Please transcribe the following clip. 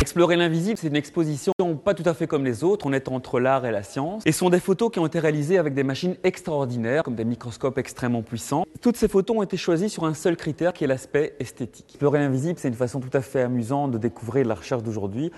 Explorer l'invisible, c'est une exposition pas tout à fait comme les autres, on est entre l'art et la science. Et ce sont des photos qui ont été réalisées avec des machines extraordinaires, comme des microscopes extrêmement puissants. Toutes ces photos ont été choisies sur un seul critère qui est l'aspect esthétique. Explorer l'invisible, c'est une façon tout à fait amusante de découvrir la recherche d'aujourd'hui.